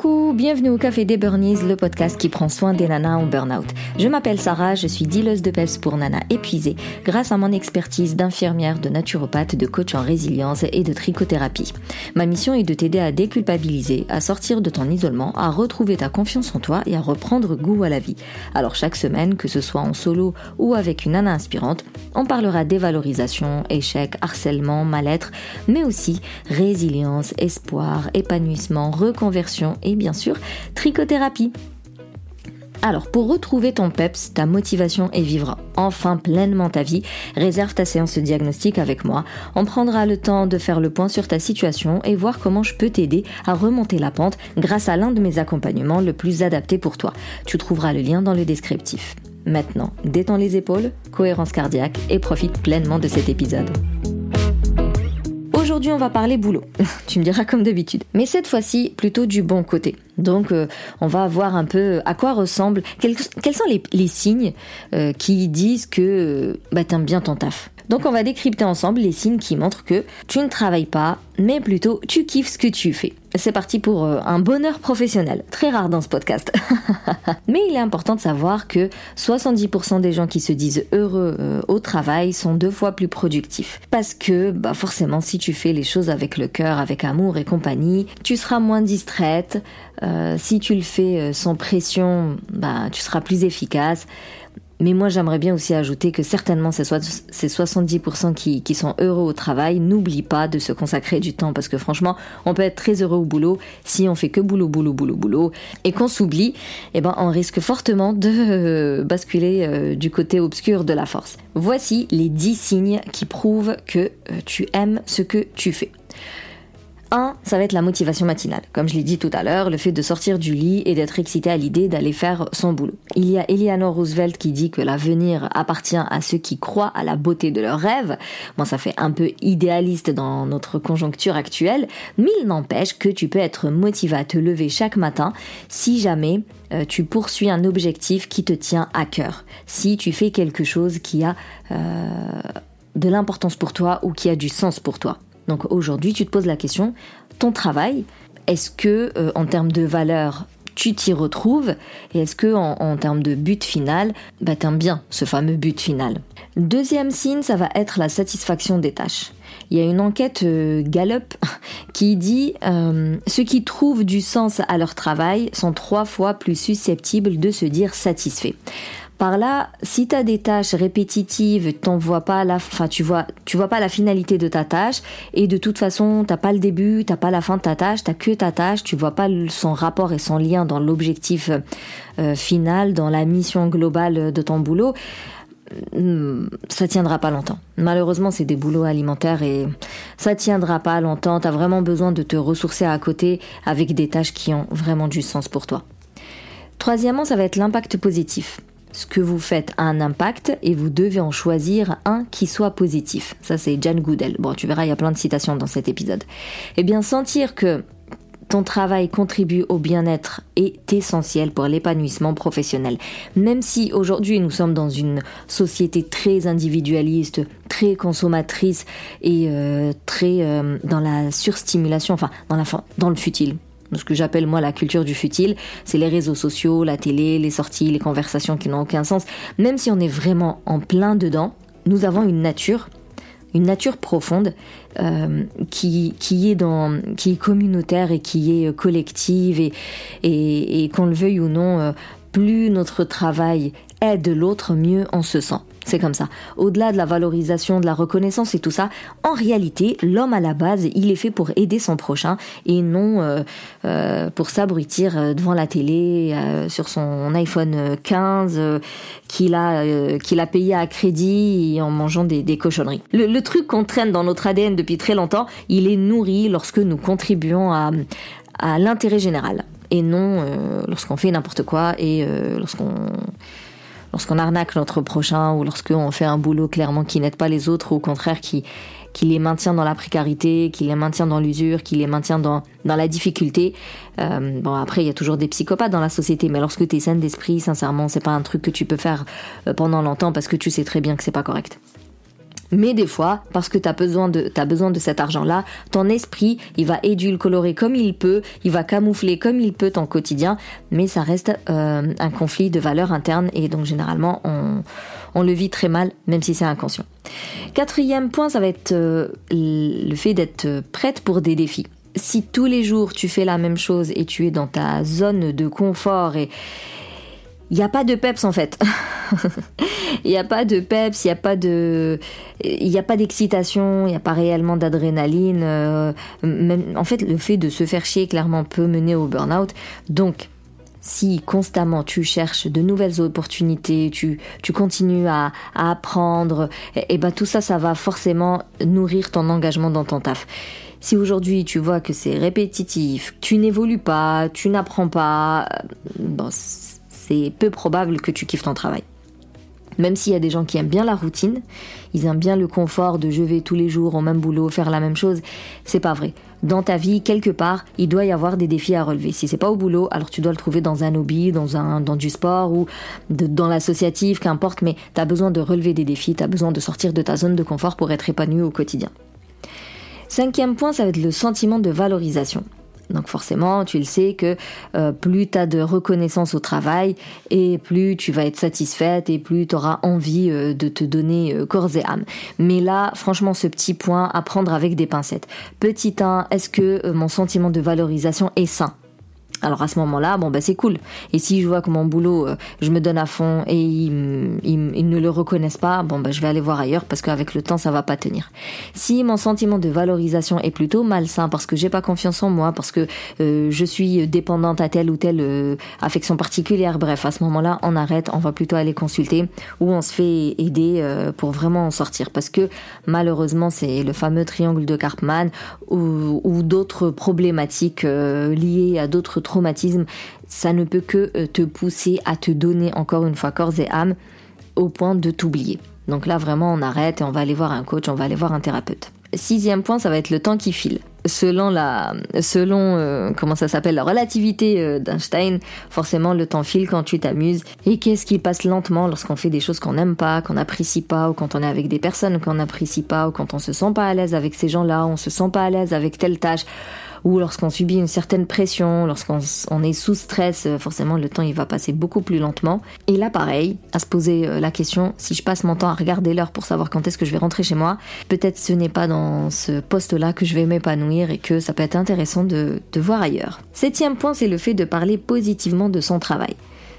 Coucou, bienvenue au Café des Burnies, le podcast qui prend soin des nanas en burn-out. Je m'appelle Sarah, je suis dealeuse de pels pour nanas épuisées grâce à mon expertise d'infirmière, de naturopathe, de coach en résilience et de trichothérapie. Ma mission est de t'aider à déculpabiliser, à sortir de ton isolement, à retrouver ta confiance en toi et à reprendre goût à la vie. Alors chaque semaine, que ce soit en solo ou avec une nana inspirante, on parlera dévalorisation, échec, harcèlement, mal-être, mais aussi résilience, espoir, épanouissement, reconversion et bien sûr trichothérapie. Alors, pour retrouver ton PEPS, ta motivation et vivre enfin pleinement ta vie, réserve ta séance diagnostic avec moi. On prendra le temps de faire le point sur ta situation et voir comment je peux t'aider à remonter la pente grâce à l'un de mes accompagnements le plus adapté pour toi. Tu trouveras le lien dans le descriptif. Maintenant, détends les épaules, cohérence cardiaque et profite pleinement de cet épisode. Aujourd'hui, on va parler boulot. tu me diras comme d'habitude. Mais cette fois-ci, plutôt du bon côté. Donc, euh, on va voir un peu à quoi ressemble, quels, sont les, signes euh, qui disent que euh, bah, t'aimes bien ton taf. Donc, on va décrypter ensemble les signes qui montrent que tu ne travailles pas, mais plutôt tu kiffes ce que tu fais. C'est parti pour euh, un bonheur professionnel, très rare dans ce podcast. mais il est important de savoir que 70% des gens qui se disent heureux euh, au travail sont deux fois plus productifs. Parce que bah forcément si tu fais les choses avec le cœur, avec amour et compagnie, tu seras moins distraite. Euh, si tu le fais sans pression, bah tu seras plus efficace. Mais moi, j'aimerais bien aussi ajouter que certainement ces 70% qui, sont heureux au travail, n'oublient pas de se consacrer du temps parce que franchement, on peut être très heureux au boulot si on fait que boulot, boulot, boulot, boulot et qu'on s'oublie, eh ben, on risque fortement de euh, basculer euh, du côté obscur de la force. Voici les 10 signes qui prouvent que euh, tu aimes ce que tu fais. Un, ça va être la motivation matinale. Comme je l'ai dit tout à l'heure, le fait de sortir du lit et d'être excité à l'idée d'aller faire son boulot. Il y a Eleanor Roosevelt qui dit que l'avenir appartient à ceux qui croient à la beauté de leurs rêves. Bon, ça fait un peu idéaliste dans notre conjoncture actuelle, mais il n'empêche que tu peux être motivé à te lever chaque matin si jamais euh, tu poursuis un objectif qui te tient à cœur. Si tu fais quelque chose qui a euh, de l'importance pour toi ou qui a du sens pour toi. Donc aujourd'hui, tu te poses la question, ton travail, est-ce que euh, en termes de valeur, tu t'y retrouves et est-ce que en, termes de but final, bah, t'aimes bien ce fameux but final? Deuxième signe, ça va être la satisfaction des tâches. Il y a une enquête euh, Gallup qui dit euh, ceux qui trouvent du sens à leur travail sont trois fois plus susceptibles de se dire satisfaits. Par là, si tu as des tâches répétitives, vois pas la, enfin, tu vois, tu vois pas la finalité de ta tâche, et de toute façon, t'as pas le début, t'as pas la fin de ta tâche, t'as que ta tâche, tu vois pas son rapport et son lien dans l'objectif euh, final, dans la mission globale de ton boulot, hmm, ça tiendra pas longtemps. Malheureusement, c'est des boulots alimentaires et ça tiendra pas longtemps. T'as vraiment besoin de te ressourcer à côté avec des tâches qui ont vraiment du sens pour toi. Troisièmement, ça va être l'impact positif ce que vous faites a un impact et vous devez en choisir un qui soit positif. Ça, c'est Jan Goodell. Bon, tu verras, il y a plein de citations dans cet épisode. Eh bien, sentir que ton travail contribue au bien-être est essentiel pour l'épanouissement professionnel. Même si aujourd'hui nous sommes dans une société très individualiste, très consommatrice et euh, très euh, dans la surstimulation, enfin dans, le futile ce que j'appelle moi la culture du futile, c'est les réseaux sociaux, la télé, les sorties, les conversations qui n'ont aucun sens. Même si on est vraiment en plein dedans, nous avons une nature, une nature profonde euh, qui, qui est dans qui est communautaire et qui est collective et, et, et qu'on le veuille ou non, euh, plus notre travail aide l'autre, mieux on se sent. C'est comme ça. Au-delà de la valorisation, de la reconnaissance et tout ça, en réalité, l'homme à la base, il est fait pour aider son prochain et non euh, euh, pour s'abrutir euh, devant la télé sur son iPhone 15 qu'il a qu'il a payé à crédit en mangeant des, cochonneries. Le, truc qu'on traîne dans notre ADN depuis très longtemps, il est nourri lorsque nous contribuons à, à l'intérêt général et non lorsqu'on fait n'importe quoi et lorsqu'on lorsqu'on arnaque notre prochain ou lorsqu'on fait un boulot clairement qui n'aide pas les autres ou au contraire qui, qui les maintient dans la précarité, qui les maintient dans l'usure, qui les maintient dans, dans la difficulté. Euh, bon, après, il y a toujours des psychopathes dans la société, mais lorsque tu es saine d'esprit, sincèrement, c'est pas un truc que tu peux faire euh, pendant longtemps parce que tu sais très bien que c'est pas correct. Mais des fois, parce que tu as besoin de, as besoin de cet argent-là, ton esprit, il va édulcorer comme il peut, il va camoufler comme il peut ton quotidien, mais ça reste euh, un conflit de valeurs internes et donc généralement on, on le vit très mal, même si c'est inconscient. Quatrième point, ça va être euh, le fait d'être prête pour des défis. Si tous les jours tu fais la même chose et tu es dans ta zone de confort et il n'y a pas de peps en fait. Il n'y a pas de peps, il n'y a pas de, il a pas d'excitation, il n'y a pas réellement d'adrénaline. Euh, en fait, le fait de se faire chier clairement peut mener au burn-out. Donc, si constamment tu cherches de nouvelles opportunités, tu, tu continues à, apprendre, et, et ben tout ça, ça va forcément nourrir ton engagement dans ton taf. Si aujourd'hui tu vois que c'est répétitif, tu n'évolues pas, tu n'apprends pas, euh, bon, c'est peu probable que tu kiffes ton travail. Même s'il y a des gens qui aiment bien la routine, ils aiment bien le confort de je vais tous les jours au même boulot, faire la même chose, c'est pas vrai. Dans ta vie, quelque part, il doit y avoir des défis à relever. Si c'est pas au boulot, alors tu dois le trouver dans un hobby, dans un dans du sport ou dans l'associatif, qu'importe, mais tu as besoin de relever des défis, tu as besoin de sortir de ta zone de confort pour être épanoui au quotidien. Cinquième point, ça va être le sentiment de valorisation. Donc forcément, tu le sais que euh, plus tu as de reconnaissance au travail et plus tu vas être satisfaite et plus tu auras envie euh, de te donner euh, corps et âme. Mais là, franchement, ce petit point à prendre avec des pincettes. Petit 1, est-ce que mon sentiment de valorisation est sain? Alors à ce moment-là, bon bah c'est cool. Et si je vois que mon boulot, euh, je me donne à fond et ils, ne le reconnaissent pas, bon bah je vais aller voir ailleurs parce qu'avec le temps ça va pas tenir. Si mon sentiment de valorisation est plutôt malsain parce que j'ai pas confiance en moi, parce que euh, je suis dépendante à telle ou telle euh, affection particulière, bref, à ce moment-là on arrête, on va plutôt aller consulter ou on se fait aider pour vraiment en sortir parce que malheureusement c'est le fameux triangle de Karpman ou, ou d'autres problématiques liées à d'autres traumatisme, ça ne peut que euh, te pousser à te donner encore une fois corps et âme au point de t'oublier. Donc là vraiment on arrête et on va aller voir un coach, on va aller voir un thérapeute. Sixième point, ça va être le temps qui file. Selon la, selon euh, comment ça s'appelle, la relativité euh, d'Einstein, forcément le temps file quand tu t'amuses. Et qu'est-ce qui passe lentement lorsqu'on fait des choses qu'on n'aime pas, qu'on n'apprécie pas, ou quand on est avec des personnes qu'on n'apprécie pas, ou quand on se sent pas à l'aise avec ces gens-là, on se sent pas à l'aise avec telle tâche ou lorsqu'on subit une certaine pression, lorsqu'on est sous stress, euh, forcément le temps il va passer beaucoup plus lentement. Et là pareil, à se poser euh, la question, si je passe mon temps à regarder l'heure pour savoir quand est-ce que je vais rentrer chez moi, peut-être ce n'est pas dans ce poste-là que je vais m'épanouir et que ça peut être intéressant de, de voir ailleurs. Septième point, c'est le fait de parler positivement de son travail.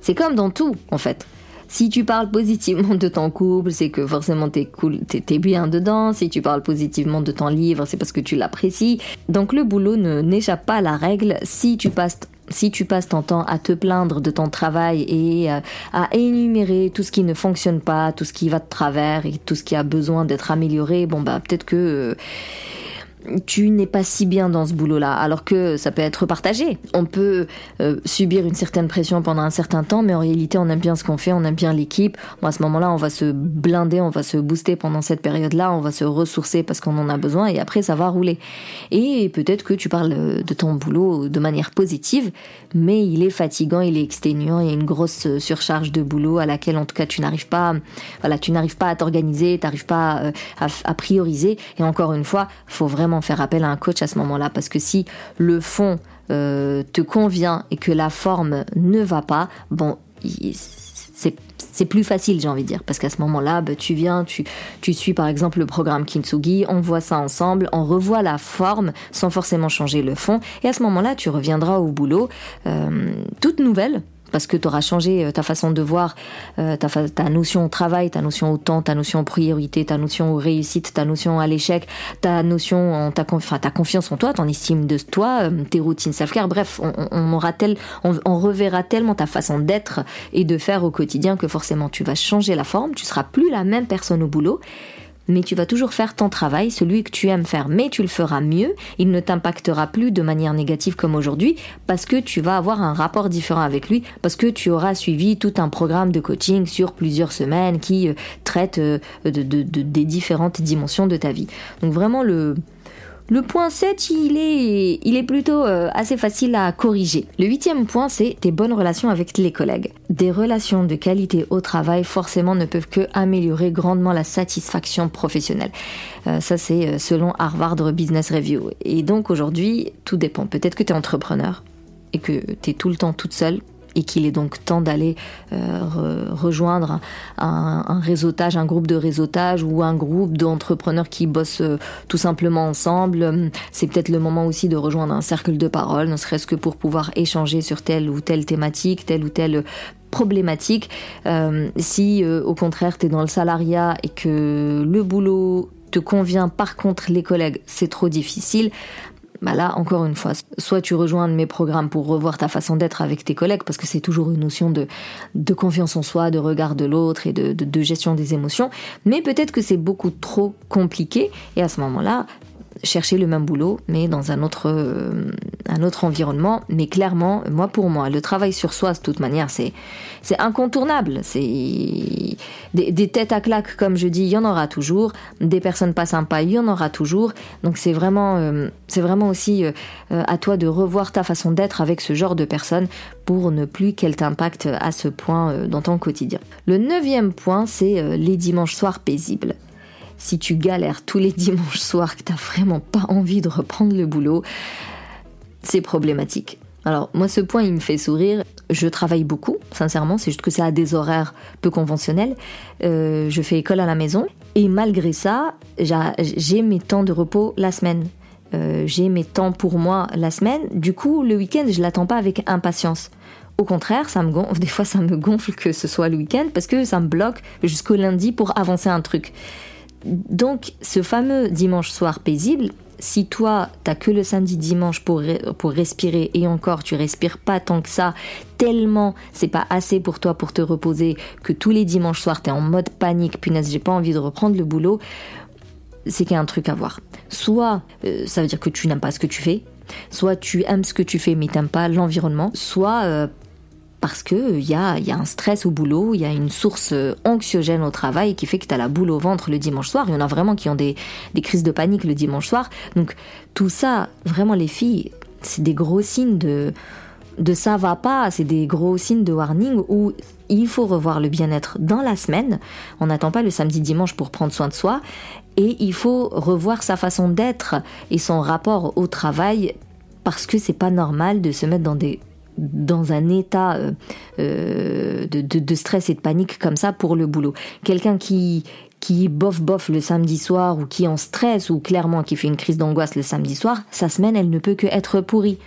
C'est comme dans tout en fait. Si tu parles positivement de ton couple, c'est que forcément t'es cool, t'es bien dedans. Si tu parles positivement de ton livre, c'est parce que tu l'apprécies. Donc le boulot ne n'échappe pas à la règle. Si tu passes si tu passes ton temps à te plaindre de ton travail et euh, à énumérer tout ce qui ne fonctionne pas, tout ce qui va de travers et tout ce qui a besoin d'être amélioré, bon bah peut-être que euh, tu n'es pas si bien dans ce boulot-là, alors que ça peut être partagé. On peut euh, subir une certaine pression pendant un certain temps, mais en réalité, on aime bien ce qu'on fait, on aime bien l'équipe. à ce moment-là, on va se blinder, on va se booster pendant cette période-là, on va se ressourcer parce qu'on en a besoin, et après, ça va rouler. Et peut-être que tu parles de ton boulot de manière positive, mais il est fatigant, il est exténuant, il y a une grosse surcharge de boulot à laquelle, en tout cas, tu n'arrives pas, voilà, tu n'arrives pas à t'organiser, tu n'arrives pas euh, à, à prioriser. Et encore une fois, faut vraiment faire appel à un coach à ce moment-là parce que si le fond euh, te convient et que la forme ne va pas, bon, c'est plus facile, j'ai envie de dire, parce qu'à ce moment-là, bah, tu viens, tu, tu suis par exemple le programme Kintsugi, on voit ça ensemble, on revoit la forme sans forcément changer le fond, et à ce moment-là, tu reviendras au boulot euh, toute nouvelle, parce que tu auras changé euh, ta façon de voir, euh, ta, notion au travail, ta notion au temps, ta notion aux priorité, ta notion aux réussites, ta notion à l'échec, ta notion en ta, ta confiance en toi, ton estime de toi, euh, tes routines self-care. Bref, on, aura tel, on, reverra tellement ta façon d'être et de faire au quotidien que forcément tu vas changer la forme, tu seras plus la même personne au boulot mais tu vas toujours faire ton travail, celui que tu aimes faire, mais tu le feras mieux, il ne t'impactera plus de manière négative comme aujourd'hui, parce que tu vas avoir un rapport différent avec lui, parce que tu auras suivi tout un programme de coaching sur plusieurs semaines qui euh, traite euh, de, des différentes dimensions de ta vie. Donc vraiment le, Le point 7, il est, il est plutôt euh, assez facile à corriger. Le huitième point, c'est tes bonnes relations avec les collègues. Des relations de qualité au travail, forcément, ne peuvent que améliorer grandement la satisfaction professionnelle. Euh, ça, c'est euh, selon Harvard Business Review. Et donc, aujourd'hui, tout dépend. Peut-être que tu es entrepreneur et que tu es tout le temps toute seule et qu'il est donc temps d'aller euh, rejoindre un, réseautage, un groupe de réseautage ou un groupe d'entrepreneurs qui bossent euh, tout simplement ensemble. C'est peut-être le moment aussi de rejoindre un cercle de parole, ne serait-ce que pour pouvoir échanger sur telle ou telle thématique, telle ou telle problématique. Euh, si au contraire tu es dans le salariat et que le boulot te convient, par contre les collègues c'est trop difficile, bah là, encore une fois, soit tu rejoins mes programmes pour revoir ta façon d'être avec tes collègues, parce que c'est toujours une notion de, confiance en soi, de regard de l'autre et de, de gestion des émotions, mais peut-être que c'est beaucoup trop compliqué, et à ce moment-là, chercher le même boulot, mais dans un autre, euh, un autre environnement. Mais clairement, moi pour moi, le travail sur soi, de toute manière, c'est, c'est incontournable. C'est des, têtes à claque, comme je dis, il y en aura toujours. Des personnes pas sympas, il y en aura toujours. Donc c'est vraiment, euh, c'est vraiment aussi euh, à toi de revoir ta façon d'être avec ce genre de personnes pour ne plus qu'elle t'impacte à ce point dans ton quotidien. Le neuvième point, c'est les dimanches soirs paisibles si tu galères tous les dimanches soirs, que t'as vraiment pas envie de reprendre le boulot, c'est problématique. Alors moi ce point il me fait sourire. Je travaille beaucoup, sincèrement, c'est juste que c'est à des horaires peu conventionnels. Euh, je fais école à la maison et malgré ça, j'ai mes temps de repos la semaine. Euh, j'ai mes temps pour moi la semaine. Du coup, le week-end, je l'attends pas avec impatience. Au contraire, ça me gonfle, des fois ça me gonfle que ce soit le week-end parce que ça me bloque jusqu'au lundi pour avancer un truc. Donc, ce fameux dimanche soir paisible, si toi, t'as que le samedi dimanche pour, pour respirer et encore, tu respires pas tant que ça, tellement c'est pas assez pour toi pour te reposer, que tous les dimanches soirs t'es en mode panique, punaise, j'ai pas envie de reprendre le boulot, c'est qu'il y a un truc à voir. Soit euh, ça veut dire que tu n'aimes pas ce que tu fais, soit tu aimes ce que tu fais mais t'aimes pas l'environnement, soit euh, parce que il euh, y a, y a un stress au boulot, il y a une source euh, anxiogène au travail qui fait que tu as la boule au ventre le dimanche soir. Il y en a vraiment qui ont des, des crises de panique le dimanche soir. Donc tout ça, vraiment les filles, c'est des gros signes de de ça va pas, c'est des gros signes de warning où il faut revoir le bien-être dans la semaine. On n'attend pas le samedi dimanche pour prendre soin de soi et il faut revoir sa façon d'être et son rapport au travail parce que c'est pas normal de se mettre dans des dans un état euh, euh, de, de, stress et de panique comme ça pour le boulot. Quelqu'un qui qui bof bof le samedi soir ou qui en stress ou clairement qui fait une crise d'angoisse le samedi soir, sa semaine elle ne peut que être pourrie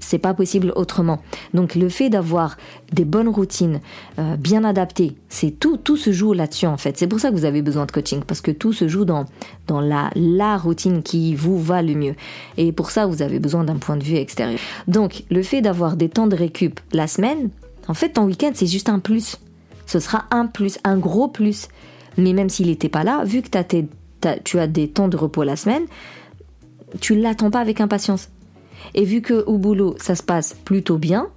c'est pas possible autrement. Donc le fait d'avoir des bonnes routines euh, bien adaptées, c'est tout, tout se joue là-dessus en fait. C'est pour ça que vous avez besoin de coaching parce que tout se joue dans dans la la routine qui vous va le mieux. Et pour ça, vous avez besoin d'un point de vue extérieur. Donc le fait d'avoir des temps de récup la semaine, en fait, ton week-end c'est juste un plus. Ce sera un plus, un gros plus. Mais même s'il n'était pas là, vu que tu as des temps de repos la semaine, tu l'attends pas avec impatience. Et vu que au boulot ça se passe plutôt bien,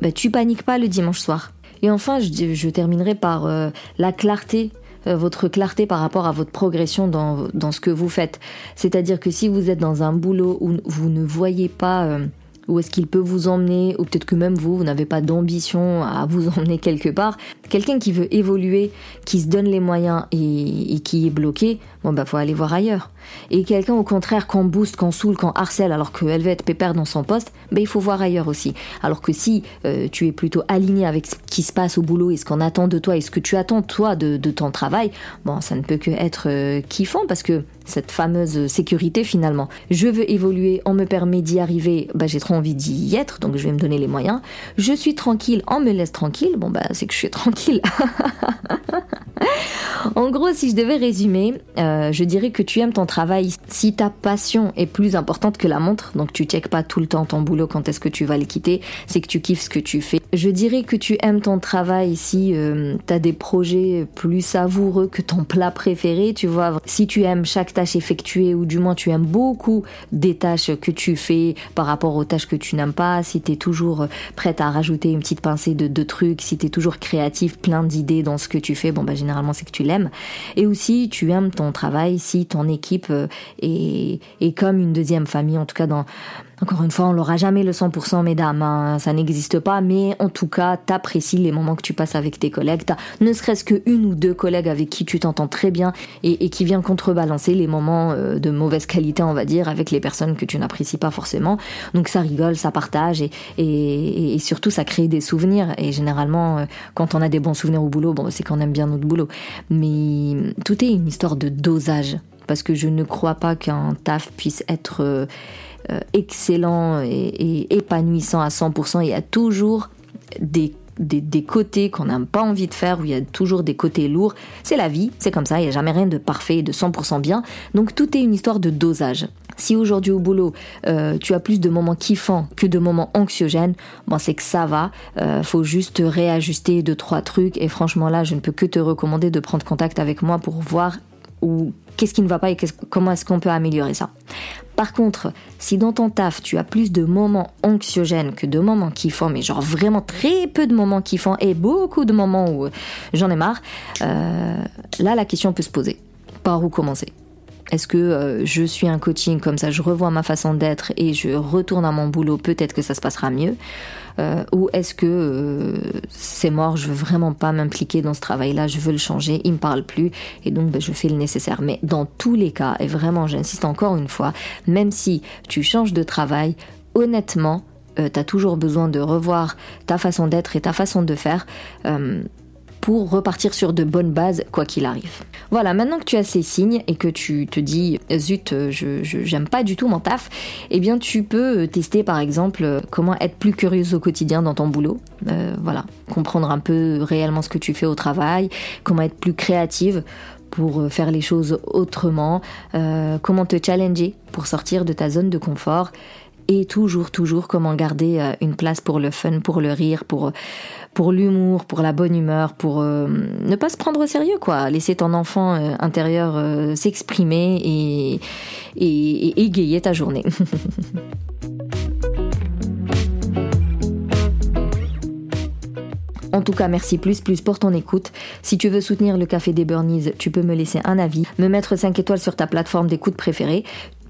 bah, tu paniques pas le dimanche soir. Et enfin, je, terminerai par euh, la clarté euh, votre clarté par rapport à votre progression dans, dans ce que vous faites. C'est-à-dire que si vous êtes dans un boulot où vous ne voyez pas euh, où est-ce qu'il peut vous emmener, ou peut-être que même vous, vous n'avez pas d'ambition à vous emmener quelque part. Quelqu'un qui veut évoluer, qui se donne les moyens et, et qui est bloqué, bon bah faut aller voir ailleurs. Et quelqu'un au contraire qu'on booste, qu'on saoule, qu'on harcèle alors qu'elle veut être pépère dans son poste, ben il faut voir ailleurs aussi. Alors que si euh, tu es plutôt aligné avec ce qui se passe au boulot et ce qu'on attend de toi et ce que tu attends toi de, de ton travail, bon ça ne peut que être euh, kiffant parce que cette fameuse sécurité finalement. Je veux évoluer, on me permet d'y arriver, bah j'ai trop envie d'y être, donc je vais me donner les moyens. Je suis tranquille, on me laisse tranquille, bon bah c'est que je suis tranquille. en gros, si je devais résumer, euh, je dirais que tu aimes ton travail si ta passion est plus importante que la montre, donc tu checkes pas tout le temps ton boulot quand est-ce que tu vas le quitter, c'est que tu kiffes ce que tu fais. Je dirais que tu aimes ton travail si euh, tu as des projets plus savoureux que ton plat préféré, tu vois. Si tu aimes chaque tâche effectuée ou du moins tu aimes beaucoup des tâches que tu fais par rapport aux tâches que tu n'aimes pas, si tu es toujours prête à rajouter une petite pincée de, de trucs, si tu es toujours créatif, plein d'idées dans ce que tu fais, bon bah généralement c'est que tu l'aimes. et aussi tu aimes ton travail si ton équipe euh, est, est comme une deuxième famille, en tout cas dans encore une fois, on l'aura jamais le 100% mesdames, hein, ça n'existe pas, mais en tout cas, t'apprécies les moments que tu passes avec tes collègues, t'as ne serait-ce que une ou deux collègues avec qui tu t'entends très bien et, qui vient contrebalancer les moments euh, de mauvaise qualité, on va dire, avec les personnes que tu n'apprécies pas forcément. Donc ça rigole, ça partage et, et, surtout ça crée des souvenirs. Et généralement, euh, quand on a des bons souvenirs au boulot, bon, c'est qu'on aime bien notre boulot. Mais tout est une histoire de dosage parce que je ne crois pas qu'un taf puisse être euh, euh, excellent et, épanouissant à 100%. Il y a toujours des des, côtés qu'on n'a pas envie de faire, où il y a toujours des côtés lourds. C'est la vie, c'est comme ça, il n'y a jamais rien de parfait et de 100% bien. Donc tout est une histoire de dosage. Si aujourd'hui au boulot, euh, tu as plus de moments kiffants que de moments anxiogènes, c'est que ça va. Euh, faut juste réajuster deux trois trucs. Et franchement là, je ne peux que te recommander de prendre contact avec moi pour voir ou qu'est-ce qui ne va pas et comment est-ce qu'on peut améliorer ça. Par contre, si dans ton taf tu as plus de moments anxiogènes que de moments kiffants, mais genre vraiment très peu de moments kiffants et beaucoup de moments où euh, j'en ai marre, euh, là la question peut se poser. Par où commencer? Est-ce que euh, je suis un coaching comme ça, je revois ma façon d'être et je retourne à mon boulot, peut-être que ça se passera mieux euh, Ou est-ce que euh, c'est mort, je veux vraiment pas m'impliquer dans ce travail-là, je veux le changer, il me parle plus et donc ben, je fais le nécessaire. Mais dans tous les cas, et vraiment j'insiste encore une fois, même si tu changes de travail, honnêtement, tu as toujours besoin de revoir ta façon d'être et ta façon de faire pour repartir sur de bonnes bases quoi qu'il arrive. Voilà, maintenant que tu as ces signes et que tu te dis zut, je j'aime pas du tout mon taf, eh bien tu peux tester par exemple comment être plus curieuse au quotidien dans ton boulot. Euh, voilà, comprendre un peu réellement ce que tu fais au travail, comment être plus créative pour faire les choses autrement, euh, comment te challenger pour sortir de ta zone de confort et toujours, toujours comment garder euh, une place pour le fun, pour le rire, pour, pour l'humour, pour la bonne humeur, pour euh, ne pas se prendre au sérieux, quoi. Laisser ton enfant euh, intérieur s'exprimer et, et, égayer ta journée. En tout cas, merci plus plus pour ton écoute. Si tu veux soutenir le Café des Burnies, tu peux me laisser un avis, me mettre 5 étoiles sur ta plateforme d'écoute préférée.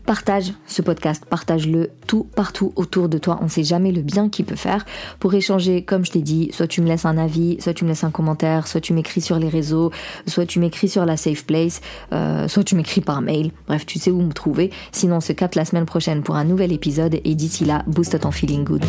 Partage ce podcast, partage-le tout partout autour de toi. On ne sait jamais le bien qu'il peut faire. Pour échanger, comme je t'ai dit, soit tu me laisses un avis, soit tu me laisses un commentaire, soit tu m'écris sur les réseaux, soit tu m'écris sur la Safe Place, euh, soit tu m'écris par mail. Bref, tu sais où me trouver. Sinon, on se capte la semaine prochaine pour un nouvel épisode et d'ici là, booste ton feeling good.